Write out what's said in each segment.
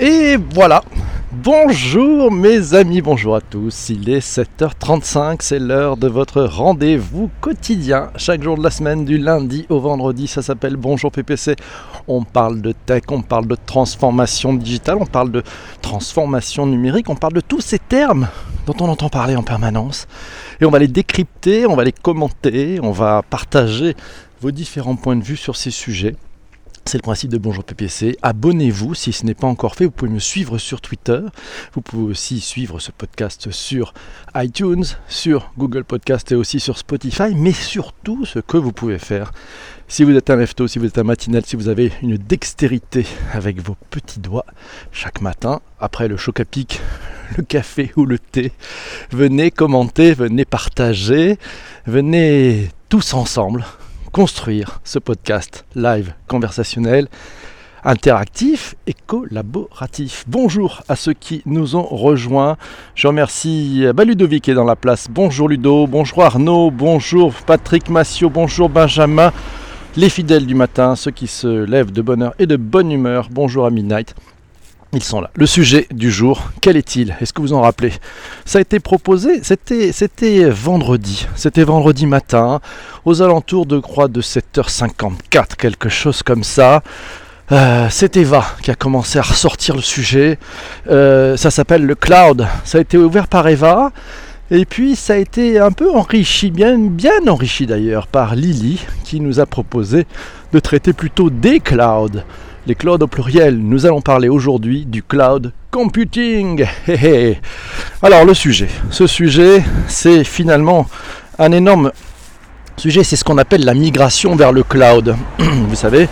Et voilà. Bonjour mes amis, bonjour à tous. Il est 7h35, c'est l'heure de votre rendez-vous quotidien. Chaque jour de la semaine, du lundi au vendredi, ça s'appelle Bonjour PPC. On parle de tech, on parle de transformation digitale, on parle de transformation numérique, on parle de tous ces termes dont on entend parler en permanence. Et on va les décrypter, on va les commenter, on va partager vos différents points de vue sur ces sujets. C'est le principe de Bonjour PPC. Abonnez-vous si ce n'est pas encore fait. Vous pouvez me suivre sur Twitter. Vous pouvez aussi suivre ce podcast sur iTunes, sur Google Podcast et aussi sur Spotify. Mais surtout, ce que vous pouvez faire, si vous êtes un lefto, si vous êtes un matinal, si vous avez une dextérité avec vos petits doigts chaque matin, après le choc à pic, le café ou le thé, venez commenter, venez partager, venez tous ensemble construire ce podcast live conversationnel interactif et collaboratif. Bonjour à ceux qui nous ont rejoints. Je remercie bah, Ludovic qui est dans la place. Bonjour Ludo, bonjour Arnaud, bonjour Patrick Massio, bonjour Benjamin. Les fidèles du matin, ceux qui se lèvent de bonne heure et de bonne humeur. Bonjour à Midnight. Ils sont là. Le sujet du jour, quel est-il? Est-ce que vous en rappelez? Ça a été proposé, c'était, vendredi. C'était vendredi matin, aux alentours de 7h54, quelque chose comme ça. Euh, c'est Eva qui a commencé à ressortir le sujet. Euh, ça s'appelle le cloud. Ça a été ouvert par Eva. Et puis ça a été un peu enrichi, bien, bien enrichi d'ailleurs, par Lily, qui nous a proposé de traiter plutôt des clouds les clouds au pluriel. Nous allons parler aujourd'hui du cloud computing. Alors le sujet, ce sujet, c'est finalement un énorme sujet, c'est ce qu'on appelle la migration vers le cloud. Vous savez,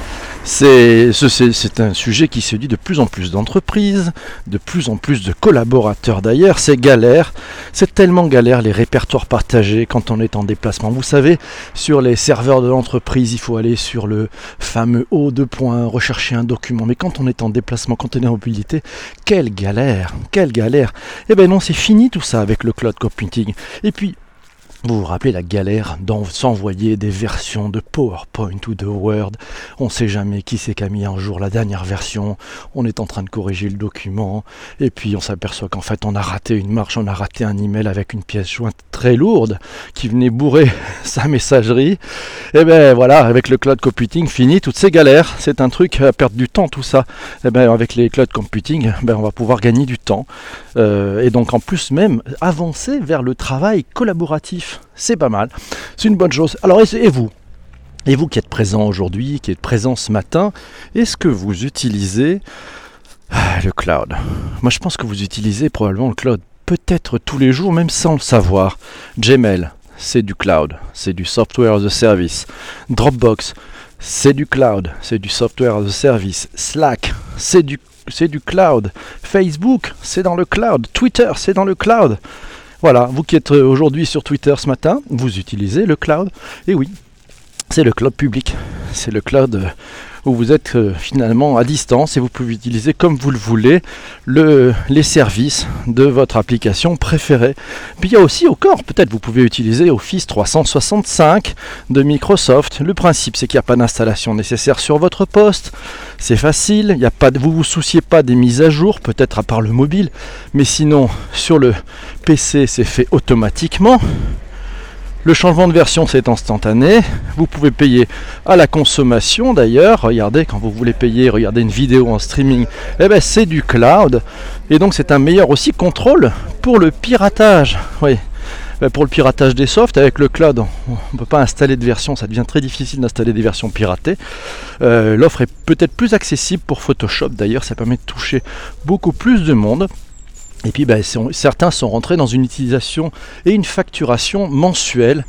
c'est un sujet qui se dit de plus en plus d'entreprises, de plus en plus de collaborateurs d'ailleurs. C'est galère, c'est tellement galère les répertoires partagés quand on est en déplacement. Vous savez, sur les serveurs de l'entreprise, il faut aller sur le fameux haut de points, rechercher un document. Mais quand on est en déplacement, quand on est en mobilité, quelle galère, quelle galère. Eh bien non, c'est fini tout ça avec le cloud computing. Et puis, vous vous rappelez la galère s'envoyer des versions de PowerPoint ou de Word. On ne sait jamais qui c'est qui a mis un jour la dernière version. On est en train de corriger le document. Et puis on s'aperçoit qu'en fait on a raté une marche, on a raté un email avec une pièce jointe très lourde qui venait bourrer sa messagerie. Et ben voilà, avec le cloud computing, fini toutes ces galères. C'est un truc à perdre du temps tout ça. Et ben avec les cloud computing, ben on va pouvoir gagner du temps. Euh, et donc en plus même avancer vers le travail collaboratif c'est pas mal. C'est une bonne chose. Alors, et vous? Et vous qui êtes présent aujourd'hui, qui êtes présent ce matin, est-ce que vous utilisez ah, le cloud? Moi, je pense que vous utilisez probablement le cloud peut-être tous les jours, même sans le savoir. Gmail, c'est du cloud, c'est du software as a service. Dropbox, c'est du cloud, c'est du software as a service. Slack, c'est du, c'est du cloud. Facebook, c'est dans le cloud. Twitter, c'est dans le cloud. Voilà, vous qui êtes euh, aujourd'hui sur Twitter ce matin, vous utilisez le cloud. Et oui, c'est le cloud public. C'est le cloud où vous êtes euh, finalement à distance et vous pouvez utiliser comme vous le voulez le, les services de votre application préférée. Puis il y a aussi au corps, peut-être vous pouvez utiliser Office 365 de Microsoft. Le principe c'est qu'il n'y a pas d'installation nécessaire sur votre poste, c'est facile, il y a pas vous vous souciez pas des mises à jour, peut-être à part le mobile, mais sinon sur le PC c'est fait automatiquement. Le changement de version, c'est instantané. Vous pouvez payer à la consommation d'ailleurs. Regardez, quand vous voulez payer, regardez une vidéo en streaming, eh ben, c'est du cloud. Et donc, c'est un meilleur aussi contrôle pour le piratage. Oui. Ben, pour le piratage des softs, avec le cloud, on ne peut pas installer de version, ça devient très difficile d'installer des versions piratées. Euh, l'offre est peut-être plus accessible pour Photoshop d'ailleurs, ça permet de toucher beaucoup plus de monde. Et puis ben, certains sont rentrés dans une utilisation et une facturation mensuelle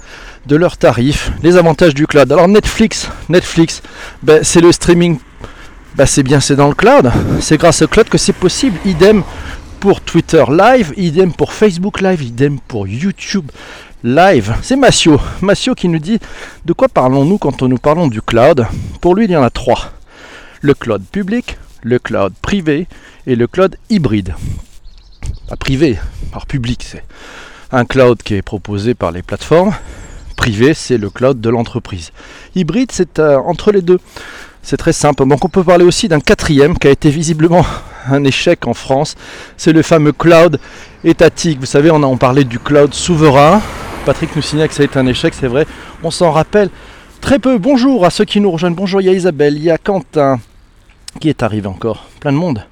de leurs tarifs, les avantages du cloud. Alors Netflix, Netflix, ben, c'est le streaming, ben, c'est bien, c'est dans le cloud. C'est grâce au cloud que c'est possible. Idem pour Twitter Live, idem pour Facebook Live, idem pour YouTube Live. C'est Massio, Massio qui nous dit de quoi parlons-nous quand nous parlons du cloud? Pour lui, il y en a trois. Le cloud public, le cloud privé et le cloud hybride pas privé, par public. C'est un cloud qui est proposé par les plateformes. Privé, c'est le cloud de l'entreprise. Hybride, c'est euh, entre les deux. C'est très simple. Donc on peut parler aussi d'un quatrième qui a été visiblement un échec en France, c'est le fameux cloud étatique. Vous savez, on a on parlait du cloud souverain. Patrick nous signale que ça a été un échec, c'est vrai. On s'en rappelle très peu. Bonjour à ceux qui nous rejoignent. Bonjour, il y a Isabelle, il y a Quentin qui est arrivé encore. Plein de monde.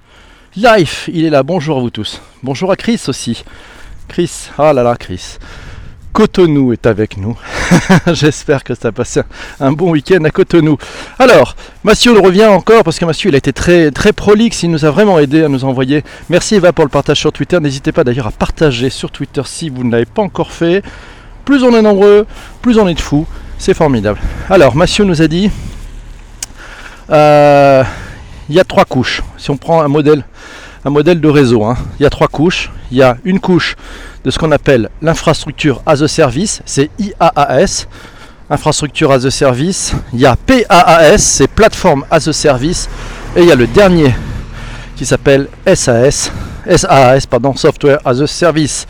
Life, il est là. Bonjour à vous tous. Bonjour à Chris aussi. Chris, ah là là, Chris. Cotonou est avec nous. J'espère que ça a passé un bon week-end à Cotonou. Alors, Mathieu le revient encore parce que Mathieu il a été très très prolixe, il nous a vraiment aidé à nous envoyer. Merci Eva pour le partage sur Twitter. N'hésitez pas d'ailleurs à partager sur Twitter si vous ne l'avez pas encore fait. Plus on est nombreux, plus on est de fous. C'est formidable. Alors, Mathieu nous a dit euh, il y a trois couches. Si on prend un modèle, un modèle de réseau, hein, il y a trois couches. Il y a une couche de ce qu'on appelle l'infrastructure as a service, c'est IaaS. Infrastructure as a service. Il y a PaaS, c'est plateforme as a service. Et il y a le dernier qui s'appelle SAS, SaaS, pardon, software as a service.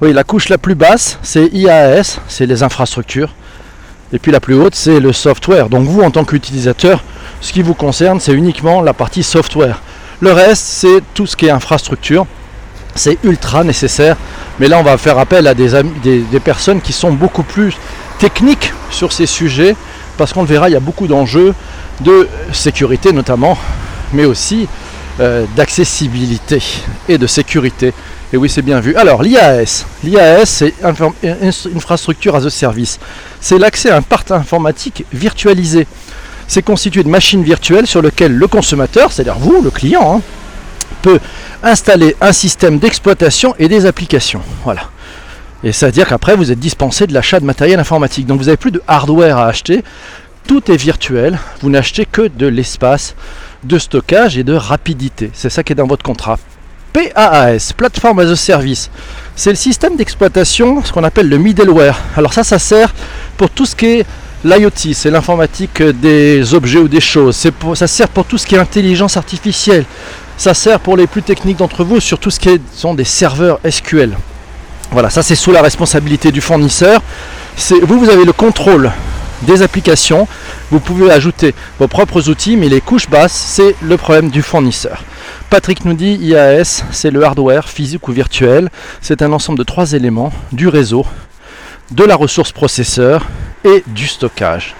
Oui, la couche la plus basse, c'est IaaS, c'est les infrastructures. Et puis la plus haute, c'est le software. Donc vous, en tant qu'utilisateur, ce qui vous concerne, c'est uniquement la partie software. Le reste, c'est tout ce qui est infrastructure. C'est ultra nécessaire. Mais là, on va faire appel à des, personnes qui sont beaucoup plus techniques sur ces sujets. Parce qu'on le verra, il y a beaucoup d'enjeux de sécurité notamment, mais aussi euh, d'accessibilité et de sécurité. Et oui, c'est bien vu. Alors, l'IAS. L'IAS, c'est Infrastructure as a Service. C'est l'accès à un parc informatique virtualisé. C'est constitué de machines virtuelles sur lesquelles le consommateur, c'est-à-dire vous, le client, hein, peut installer un système d'exploitation et des applications. Voilà. Et c'est-à-dire qu'après, vous êtes dispensé de l'achat de matériel informatique. Donc vous n'avez plus de hardware à acheter. Tout est virtuel. Vous n'achetez que de l'espace de stockage et de rapidité. C'est ça qui est dans votre contrat. PaaS, Platform as a Service, c'est le système d'exploitation, ce qu'on appelle le middleware. Alors ça, ça sert pour tout ce qui est L'IoT, c'est l'informatique des objets ou des choses. ça sert pour tout ce qui est intelligence artificielle. Ça sert pour les plus techniques d'entre vous sur tout ce qui sont des serveurs SQL. Voilà, ça c'est sous la responsabilité du fournisseur. Vous, vous avez le contrôle des applications. Vous pouvez ajouter vos propres outils, mais les couches basses, c'est le problème du fournisseur. Patrick nous dit IAS, c'est le hardware physique ou virtuel. C'est un ensemble de trois éléments du réseau, de la ressource processeur et du stockage.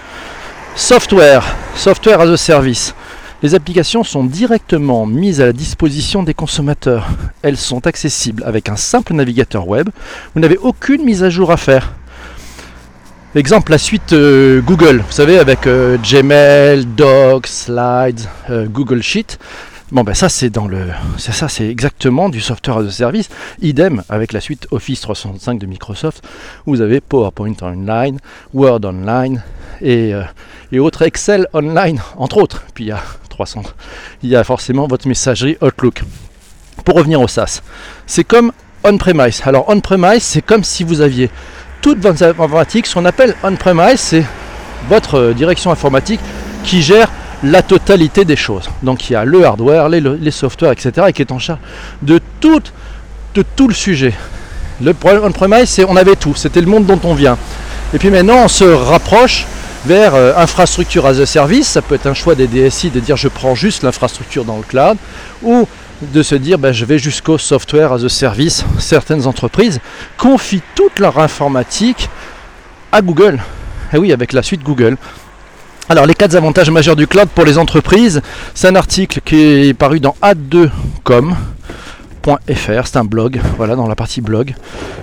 Software, software as a service. Les applications sont directement mises à la disposition des consommateurs. Elles sont accessibles avec un simple navigateur web. Vous n'avez aucune mise à jour à faire. Exemple, la suite euh, Google, vous savez, avec euh, Gmail, Docs, Slides, euh, Google Sheet. Bon ben ça c'est dans le c'est ça c'est exactement du software as a service. Idem avec la suite Office 365 de Microsoft. Vous avez PowerPoint Online, Word Online et, euh, et autres Excel Online entre autres. Puis il y a 300. Il y a forcément votre messagerie Outlook. Pour revenir au SaaS, c'est comme on-premise. Alors on-premise c'est comme si vous aviez toute votre informatique. Ce qu'on appelle on-premise c'est votre euh, direction informatique qui gère la totalité des choses. Donc il y a le hardware, les, softwares, etc. et qui est en charge de tout, le sujet. Le problème c'est on avait tout, c'était le monde dont on vient. Et puis maintenant, on se rapproche vers euh, infrastructure as a service. Ça peut être un choix des DSI de dire je prends juste l'infrastructure dans le cloud ou de se dire ben, je vais jusqu'au software as a service. Certaines entreprises confient toute leur informatique à Google. Et oui, avec la suite Google. Alors les quatre avantages majeurs du cloud pour les entreprises, c'est un article qui est paru dans ad2com. C'est un blog, voilà dans la partie blog.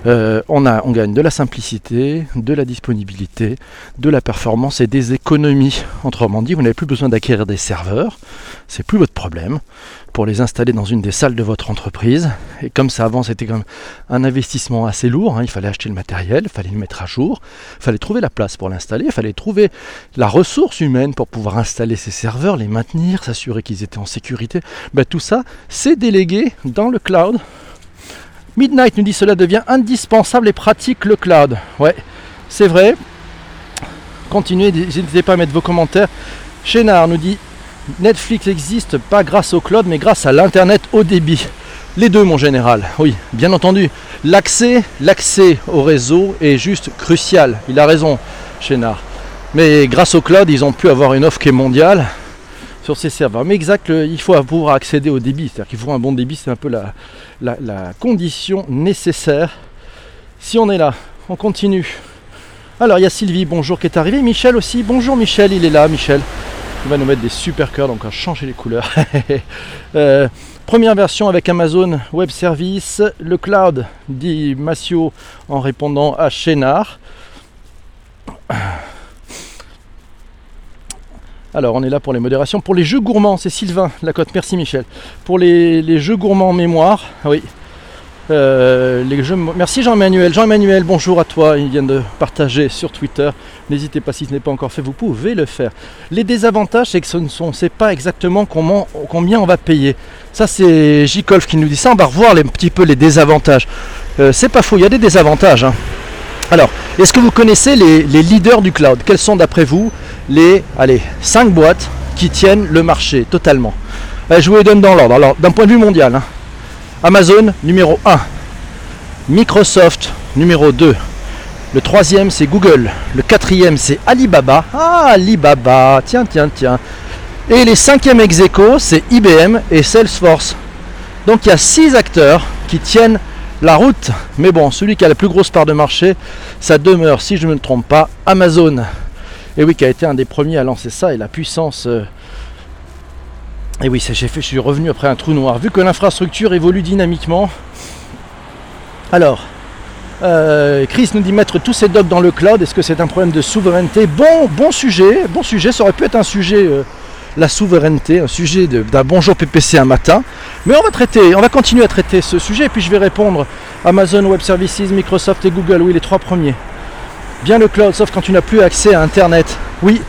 Euh, on, a, on gagne de la simplicité, de la disponibilité, de la performance et des économies. Autrement dit, vous n'avez plus besoin d'acquérir des serveurs, c'est plus votre problème pour les installer dans une des salles de votre entreprise. Et comme ça avant c'était quand même un investissement assez lourd, hein, il fallait acheter le matériel, il fallait le mettre à jour, il fallait trouver la place pour l'installer, il fallait trouver la ressource humaine pour pouvoir installer ces serveurs, les maintenir, s'assurer qu'ils étaient en sécurité. Ben, tout ça, c'est délégué dans le Midnight nous dit cela devient indispensable et pratique le cloud. Ouais, c'est vrai. Continuez, n'hésitez pas à mettre vos commentaires. Chénard nous dit Netflix existe pas grâce au cloud, mais grâce à l'internet haut débit. Les deux, mon général. Oui, bien entendu. L'accès, l'accès au réseau est juste crucial. Il a raison, Chénard. Mais grâce au cloud, ils ont pu avoir une offre qui est mondiale. Sur ces serveurs. Mais exact, il faut pouvoir accéder au débit, c'est-à-dire qu'il faut un bon débit, c'est un peu la, la, condition nécessaire. Si on est là, on continue. Alors il y a Sylvie, bonjour, qui est arrivée. Michel aussi, bonjour Michel, il est là, Michel. Il va nous mettre des super cœurs, donc on va changer les couleurs. Euh, première version avec Amazon Web Service, le cloud, dit Massio en répondant à Chénard. Alors on est là pour les modérations. Pour les jeux gourmands, c'est Sylvain Lacotte, merci Michel. Pour les, jeux gourmands mémoire, oui. Euh, les jeux, merci Jean-Emmanuel. Jean-Emmanuel, bonjour à toi. Il vient de partager sur Twitter. N'hésitez pas si ce n'est pas encore fait, vous pouvez le faire. Les désavantages, c'est que ce ne sont, c'est pas exactement combien on va payer. Ça, c'est J-Colf qui nous dit ça. On va revoir un petit peu les désavantages. Euh, c'est pas faux, il y a des désavantages. Hein. Alors, est-ce que vous connaissez les, leaders du cloud? Quels sont d'après vous les allez, 5 boîtes qui tiennent le marché totalement? Je vous les donne dans l'ordre. Alors, d'un point de vue mondial, hein. Amazon numéro 1, Microsoft numéro 2, le troisième c'est Google, le quatrième c'est Alibaba. Ah, Alibaba, tiens, tiens, tiens. Et les cinquièmes ex c'est IBM et Salesforce. Donc il y a 6 acteurs qui tiennent la route. Mais bon, celui qui a la plus grosse part de marché, ça demeure, si je ne me trompe pas, Amazon. Et oui, qui a été un des premiers à lancer ça et la puissance. Euh, et oui, j'ai fait, je suis revenu après un trou noir. Vu que l'infrastructure évolue dynamiquement. Alors, euh, Chris nous dit mettre tous ces docs dans le cloud. Est-ce que c'est un problème de souveraineté? Bon, bon sujet, bon sujet. Ça aurait pu être un sujet. Euh, la souveraineté, un sujet d'un bonjour PPC un matin. Mais on va traiter, on va continuer à traiter ce sujet et puis je vais répondre Amazon Web Services, Microsoft et Google, oui les trois premiers. Bien le cloud, sauf quand tu n'as plus accès à Internet. Oui,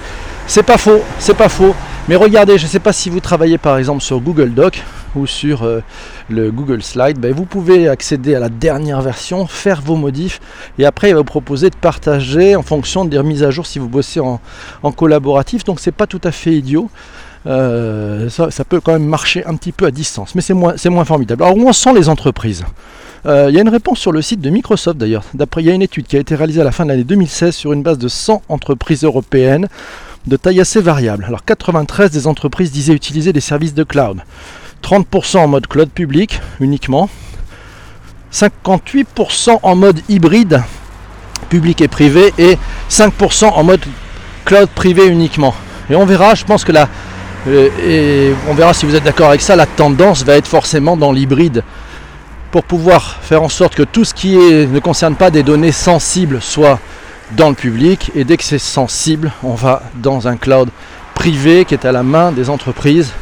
c'est pas faux, c'est pas faux. Mais regardez, je ne sais pas si vous travaillez par exemple sur Google Doc ou sur euh, le Google Slide, ben, vous pouvez accéder à la dernière version, faire vos modifs et après il va vous proposer de partager en fonction des remises à jour si vous bossez en, collaboratif. Donc c'est pas tout à fait idiot. Euh, ça, peut quand même marcher un petit peu à distance, mais c'est moins, moins formidable. Alors où en sont les entreprises? Euh, Il y a une réponse sur le site de Microsoft d'ailleurs. D'après, il y a une étude qui a été réalisée à la fin de l'année 2016 sur une base de 100 entreprises européennes de taille assez variable. Alors 93 des entreprises disaient utiliser des services de cloud. 30% en mode cloud public uniquement. 58% en mode hybride public et privé et 5% en mode cloud privé uniquement. Et on verra, je pense que là, euh, et on verra si vous êtes d'accord avec ça, la tendance va être forcément dans l'hybride pour pouvoir faire en sorte que tout ce qui ne concerne pas des données sensibles soit dans le public et dès que c'est sensible, on va dans un cloud privé qui est à la main des entreprises.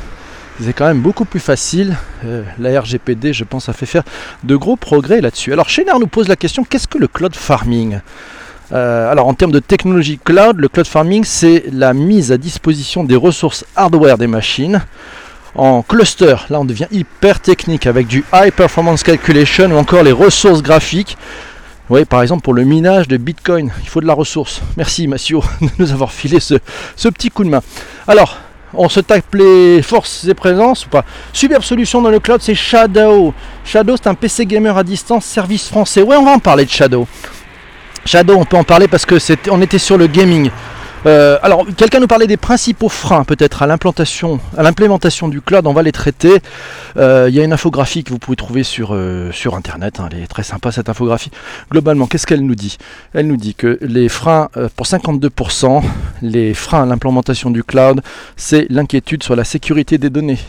C'est quand même beaucoup plus facile. Euh, la RGPD, je pense, a fait faire de gros progrès là-dessus. Alors, Chénard nous pose la question qu'est-ce que le cloud farming? Euh, alors en termes de technologie cloud, le cloud farming c'est la mise à disposition des ressources hardware des machines en cluster. Là on devient hyper technique avec du high performance calculation ou encore les ressources graphiques oui, par exemple pour le minage de Bitcoin, il faut de la ressource. Merci Massio de nous avoir filé ce, petit coup de main. Alors, on se tape les forces et présences ou pas Superbe solution dans le cloud, c'est Shadow. Shadow, c'est un PC gamer à distance, service français. Ouais, on va en parler de Shadow. Shadow, on peut en parler parce que on était sur le gaming. Euh, alors, quelqu'un nous parlait des principaux freins peut-être à l'implantation, l'implémentation du cloud. On va les traiter. Euh, il y a une infographie que vous pouvez trouver sur, euh, Internet. Hein. elle est très sympa cette infographie. Globalement, qu'est-ce qu'elle nous dit? Elle nous dit que les freins, pour 52%, les freins à l'implémentation du cloud, c'est l'inquiétude sur la sécurité des données.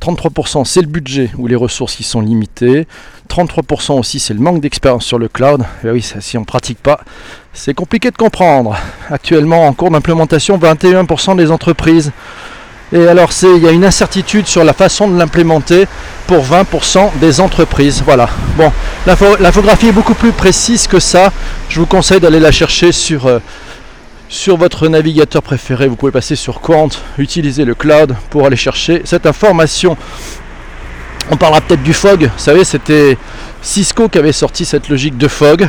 33% c'est le budget ou les ressources qui sont limitées. 33% aussi c'est le manque d'expérience sur le cloud. Et oui, si on ne pratique pas, c'est compliqué de comprendre. Actuellement en cours d'implémentation, 21% des entreprises. Et alors c'est il y a une incertitude sur la façon de l'implémenter pour 20% des entreprises. Voilà. Bon, l'infographie est beaucoup plus précise que ça. Je vous conseille d'aller la chercher sur euh, sur votre navigateur préféré. Vous pouvez passer sur Quant, utiliser le cloud pour aller chercher cette information. On parlera peut-être du fog. Vous savez, c'était Cisco qui avait sorti cette logique de fog.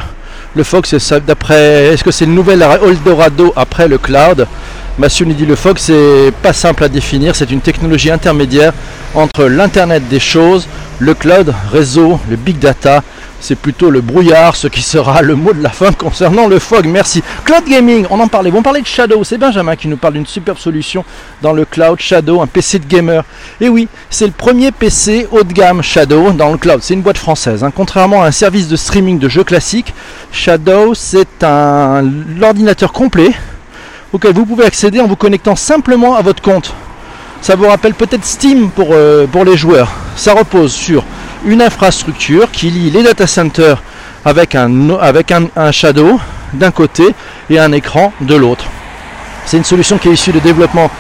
Le fog, c'est d'après. Est-ce que c'est le nouvel Eldorado après le cloud? Mathieu nous dit le fog, c'est pas simple à définir. C'est une technologie intermédiaire entre l'Internet des choses, le cloud, réseau, le big data c'est plutôt le brouillard, ce qui sera le mot de la fin concernant le fog. Merci. Cloud Gaming, on en parlait. On parlait de Shadow. C'est Benjamin qui nous parle d'une superbe solution dans le cloud Shadow, un PC de gamer. Et oui, c'est le premier PC haut de gamme Shadow dans le cloud. C'est une boîte française. Hein. Contrairement à un service de streaming de jeux classiques, Shadow, c'est un ordinateur complet auquel vous pouvez accéder en vous connectant simplement à votre compte. Ça vous rappelle peut-être Steam pour, euh, pour les joueurs. Ça repose sur une infrastructure qui lie les data centers avec un, avec un, shadow d'un côté et un écran de l'autre. C'est une solution qui est issue de développement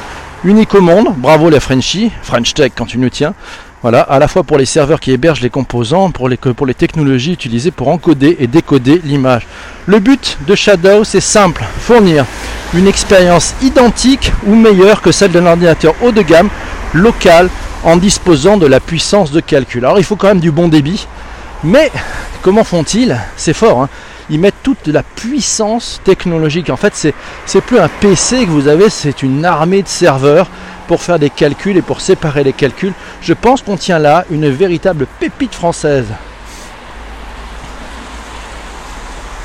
unique au monde. Bravo les Frenchies, French Tech quand tu nous tiens. Voilà, à la fois pour les serveurs qui hébergent les composants, pour les, pour les technologies utilisées pour encoder et décoder l'image. Le but de Shadow, c'est simple, fournir une expérience identique ou meilleure que celle d'un ordinateur haut de gamme, local, en disposant de la puissance de calcul. Alors il faut quand même du bon débit, mais comment font-ils? C'est fort. Hein. ils mettent toute la puissance technologique. En fait, c'est, plus un PC que vous avez, c'est une armée de serveurs pour faire des calculs et pour séparer les calculs. Je pense qu'on tient là une véritable pépite française.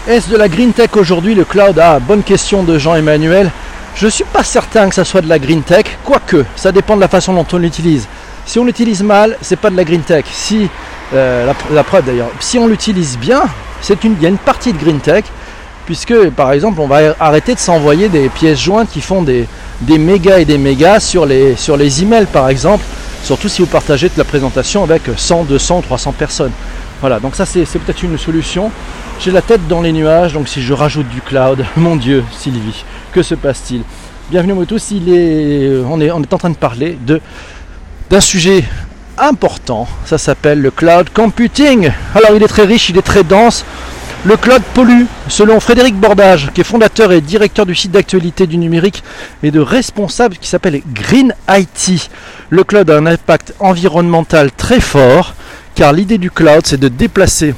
Est-ce de la green tech aujourd'hui le cloud? Ah, bonne question de Jean-Emmanuel. Je ne suis pas certain que ça soit de la green tech, quoique ça dépend de la façon dont on l'utilise. Si on l'utilise mal, c'est pas de la green tech. Si euh, la, preuve d'ailleurs, si on l'utilise bien, c'est une, il y a une partie de green tech, puisque par exemple on va arrêter de s'envoyer des pièces jointes qui font des, des mégas et des mégas sur les, sur les emails par exemple, surtout si vous partagez la présentation avec 100, 200, 300 personnes. Voilà, donc ça c'est peut-être une solution. J'ai la tête dans les nuages, donc si je rajoute du cloud, mon Dieu, Sylvie, que se passe-t-il? Bienvenue à tous, il est, on, est, on est en train de parler de d'un sujet important. Ça s'appelle le cloud computing. Alors il est très riche, il est très dense. Le cloud pollue, selon Frédéric Bordage, qui est fondateur et directeur du site d'actualité du numérique et de responsable qui s'appelle Green IT. Le cloud a un impact environnemental très fort, car l'idée du cloud, c'est de déplacer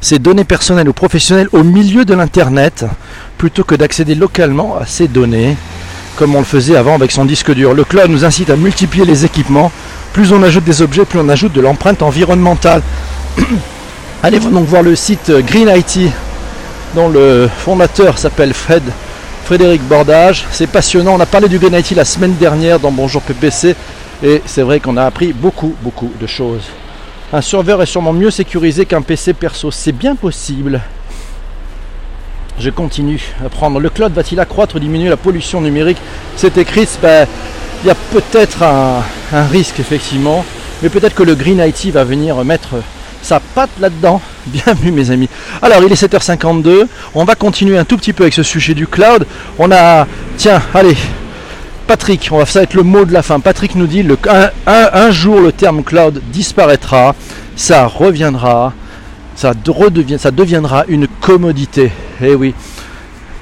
ces données personnelles ou professionnelles au milieu de l'Internet, plutôt que d'accéder localement à ces données comme on le faisait avant avec son disque dur. Le cloud nous incite à multiplier les équipements. Plus on ajoute des objets, plus on ajoute de l'empreinte environnementale. Allez donc voir le site Green IT, dont le fondateur s'appelle Fred, Frédéric Bordage. C'est passionnant. On a parlé du Green IT la semaine dernière dans Bonjour PPC. Et c'est vrai qu'on a appris beaucoup, beaucoup de choses. Un serveur est sûrement mieux sécurisé qu'un PC perso. C'est bien possible. Je continue à prendre. Le cloud va-t-il accroître ou diminuer la pollution numérique? C'est écrit, ben, il y a peut-être un, risque effectivement, mais peut-être que le Green IT va venir mettre sa patte là-dedans. Bienvenue mes amis. Alors il est 7h52, on va continuer un tout petit peu avec ce sujet du cloud. On a, tiens, allez, Patrick, on va, ça va être le mot de la fin. Patrick nous dit le, un jour le terme cloud disparaîtra, ça reviendra ça, deviendra une commodité. Eh oui,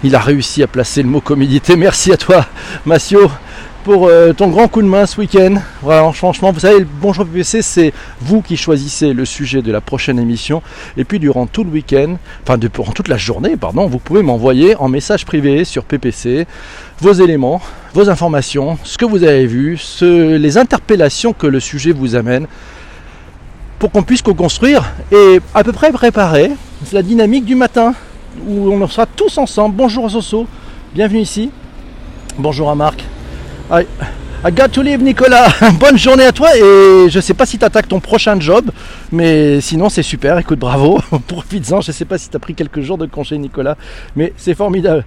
il a réussi à placer le mot commodité. Merci à toi, Massio, pour euh, ton grand coup de main ce week-end. Voilà, franchement, vous savez, le Bonjour PPC, c'est vous qui choisissez le sujet de la prochaine émission. Et puis, durant tout le week-end, enfin, durant toute la journée, pardon, vous pouvez m'envoyer en message privé sur PPC vos éléments, vos informations, ce que vous avez vu, les interpellations que le sujet vous amène pour qu'on puisse co-construire et à peu près préparer la dynamique du matin où on sera tous ensemble. Bonjour Soso, bienvenue ici. Bonjour à Marc. I, got to Nicolas. Bonne journée à toi et je sais pas si tu attaques ton prochain job, mais sinon c'est super. Écoute, bravo. Profites-en. Je sais pas si tu as pris quelques jours de congé Nicolas, mais c'est formidable.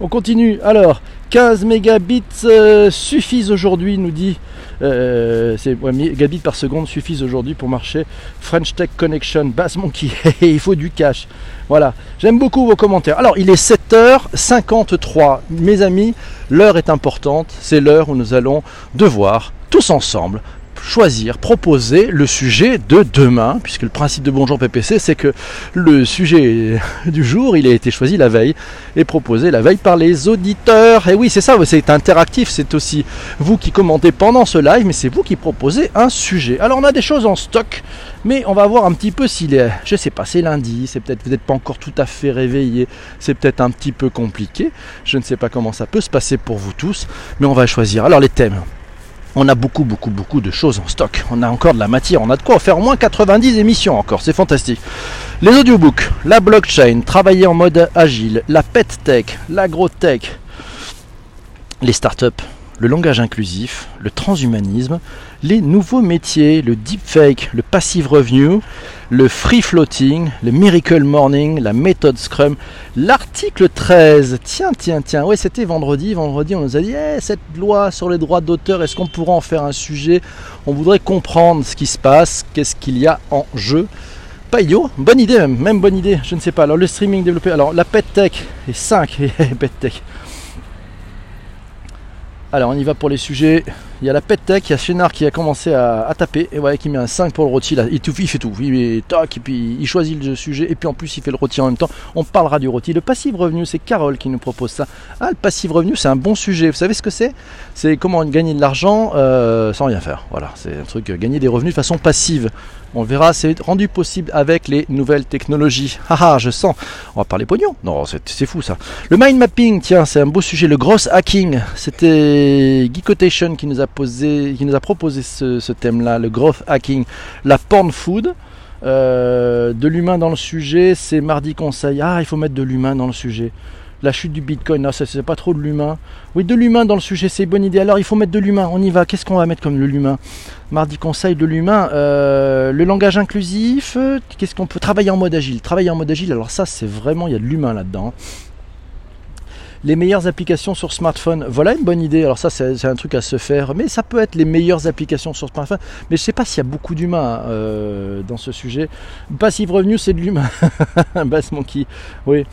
On continue. Alors, 15 mégabits euh, suffisent aujourd'hui, nous dit. Euh, c'est mégabits par seconde suffisent aujourd'hui pour marcher. French Tech Connection, Bass Monkey. il faut du cash. Voilà. J'aime beaucoup vos commentaires. Alors, il est 7h53. Mes amis, l'heure est importante. C'est l'heure où nous allons devoir tous ensemble choisir, proposer le sujet de demain, puisque le principe de Bonjour PPC, c'est que le sujet du jour, il a été choisi la veille et proposé la veille par les auditeurs. Et oui, c'est ça, c'est interactif, c'est aussi vous qui commentez pendant ce live, mais c'est vous qui proposez un sujet. Alors on a des choses en stock, mais on va voir un petit peu s'il est, je sais pas, c'est lundi, c'est peut-être vous n'êtes pas encore tout à fait réveillé, c'est peut-être un petit peu compliqué. Je ne sais pas comment ça peut se passer pour vous tous, mais on va choisir. Alors les thèmes. On a beaucoup, beaucoup, beaucoup de choses en stock. On a encore de la matière. On a de quoi faire au moins 90 émissions encore. C'est fantastique. Les audiobooks, la blockchain, travailler en mode agile, la pet tech, l'agro-tech, les startups, le langage inclusif, le transhumanisme, les nouveaux métiers, le deepfake, le passive revenu, le free floating, le miracle morning, la méthode Scrum, l'article 13. Tiens, tiens, tiens, ouais, c'était vendredi. Vendredi, on nous a dit eh, cette loi sur les droits d'auteur, est-ce qu'on pourra en faire un sujet? On voudrait comprendre ce qui se passe, qu'est-ce qu'il y a en jeu. Pas idiot, bonne idée même, même bonne idée, je ne sais pas. Alors le streaming développé, alors la pet tech est 5, pet tech. Alors on y va pour les sujets. Il y a la pet tech, il y a Chénard qui a commencé à, taper et ouais, qui met un 5 pour le rôti. Là. Il, tout, fait tout. Il met tac, et puis il choisit le sujet et puis en plus il fait le rôti en même temps. On parlera du rôti. Le passif revenu, c'est Carole qui nous propose ça. Ah, le passif revenu, c'est un bon sujet. Vous savez ce que c'est? C'est comment gagner de l'argent euh, sans rien faire. Voilà, c'est un truc, euh, gagner des revenus de façon passive. On verra, c'est rendu possible avec les nouvelles technologies. Haha, je sens. On va parler pognon. Non, c'est fou ça. Le mind mapping, tiens, c'est un beau sujet. Le gross hacking, c'était Guy Quotation qui nous a posé, qui nous a proposé ce, thème-là, le growth hacking. La porn food. Euh, de l'humain dans le sujet, c'est mardi conseil. Ah, il faut mettre de l'humain dans le sujet la chute du Bitcoin, non, c'est pas trop de l'humain. Oui, de l'humain dans le sujet, c'est une bonne idée. Alors, il faut mettre de l'humain, on y va. Qu'est-ce qu'on va mettre comme de l'humain? Mardi conseil de l'humain, euh, le langage inclusif, qu'est-ce qu'on peut travailler en mode agile? Travailler en mode agile, alors ça, c'est vraiment, il y a de l'humain là-dedans. Les meilleures applications sur smartphone, voilà une bonne idée. Alors ça, c'est un truc à se faire, mais ça peut être les meilleures applications sur smartphone. Mais je sais pas s'il y a beaucoup d'humains euh, dans ce sujet. Passive revenu, c'est de l'humain. Basse monkey, oui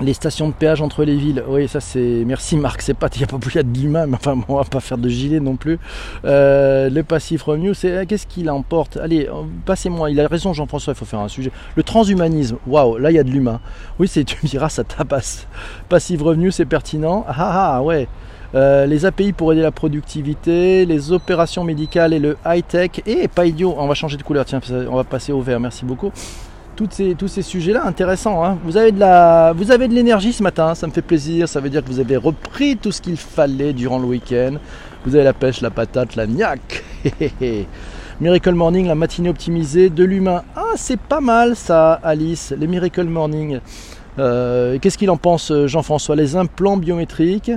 les stations de péage entre les villes, oui, ça c'est. Merci Marc, c'est pas. Il n'y a pas beaucoup de l'humain, mais enfin, on va pas faire de gilet non plus. Euh, le passif revenue, c'est. Euh, qu'est-ce qu'il emporte? Allez, euh, passez-moi. Il a raison, Jean-François, il faut faire un sujet. Le transhumanisme, waouh, là il y a de l'humain. Oui, c'est. Tu me diras, ça tabasse. Passif revenu, c'est pertinent? Ah ah, ah ouais. les API pour aider la productivité, les opérations médicales et le high-tech. Et pas idiot, on va changer de couleur, tiens, on va passer au vert, merci beaucoup tous ces sujets-là intéressants. Hein. Vous avez de l'énergie ce matin, ça me fait plaisir. Ça veut dire que vous avez repris tout ce qu'il fallait durant le week-end. Vous avez la pêche, la patate, la niaque. Miracle Morning, la matinée optimisée, de l'humain. Ah, c'est pas mal ça, Alice. Les Miracle Morning. Euh, qu'est-ce qu'il en pense, Jean-François? Les implants biométriques.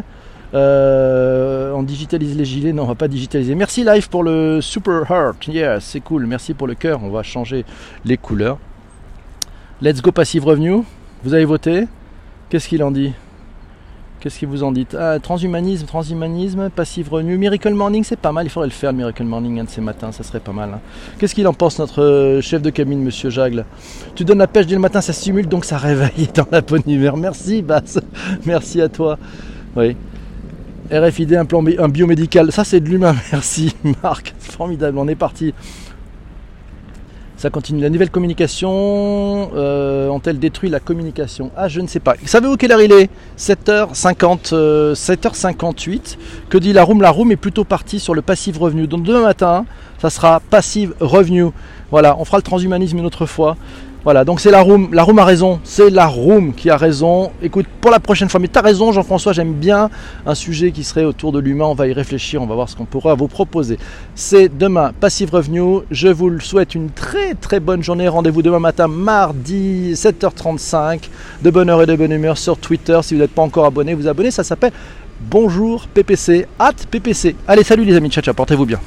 Euh, on digitalise les gilets, non on va pas digitaliser. Merci Live pour le Super Heart, yeah c'est cool, merci pour le cœur, on va changer les couleurs. Let's go passive revenu. Vous avez voté. Qu'est-ce qu'il en dit? Qu'est-ce que vous en dites? Ah, Transhumanisme, transhumanisme, passive revenu. Miracle Morning, c'est pas mal. Il faudrait le faire, le Miracle Morning, un de ces matins. Ça serait pas mal. Hein. Qu'est-ce qu'il en pense, notre euh, chef de cabine, monsieur Jagle? Tu donnes la pêche dès le matin, ça stimule, donc ça réveille dans la bonne humeur. Merci, Bass. Merci à toi. Oui. RFID, un plan un biomédical. Ça, c'est de l'humain. Merci, Marc. Formidable. On est parti. Ça continue. La nouvelle communication euh, ont-elles détruit la communication? Ah, je ne sais pas. Savez-vous quelle heure il est? 7h50, 7h58. Que dit la room? La room est plutôt partie sur le passive revenu. Donc demain matin, ça sera passive revenu. Voilà, on fera le transhumanisme une autre fois. Voilà, donc c'est la room, la room a raison, c'est la room qui a raison. Écoute, pour la prochaine fois, mais tu as raison Jean-François, j'aime bien un sujet qui serait autour de l'humain, on va y réfléchir, on va voir ce qu'on pourra vous proposer. C'est demain, Passive Revenu, je vous souhaite une très très bonne journée, rendez-vous demain matin, mardi 7h35, de bonne heure et de bonne humeur sur Twitter, si vous n'êtes pas encore abonné, vous abonnez, ça s'appelle Bonjour PPC, at PPC. Allez, salut les amis, ciao ciao, portez-vous bien.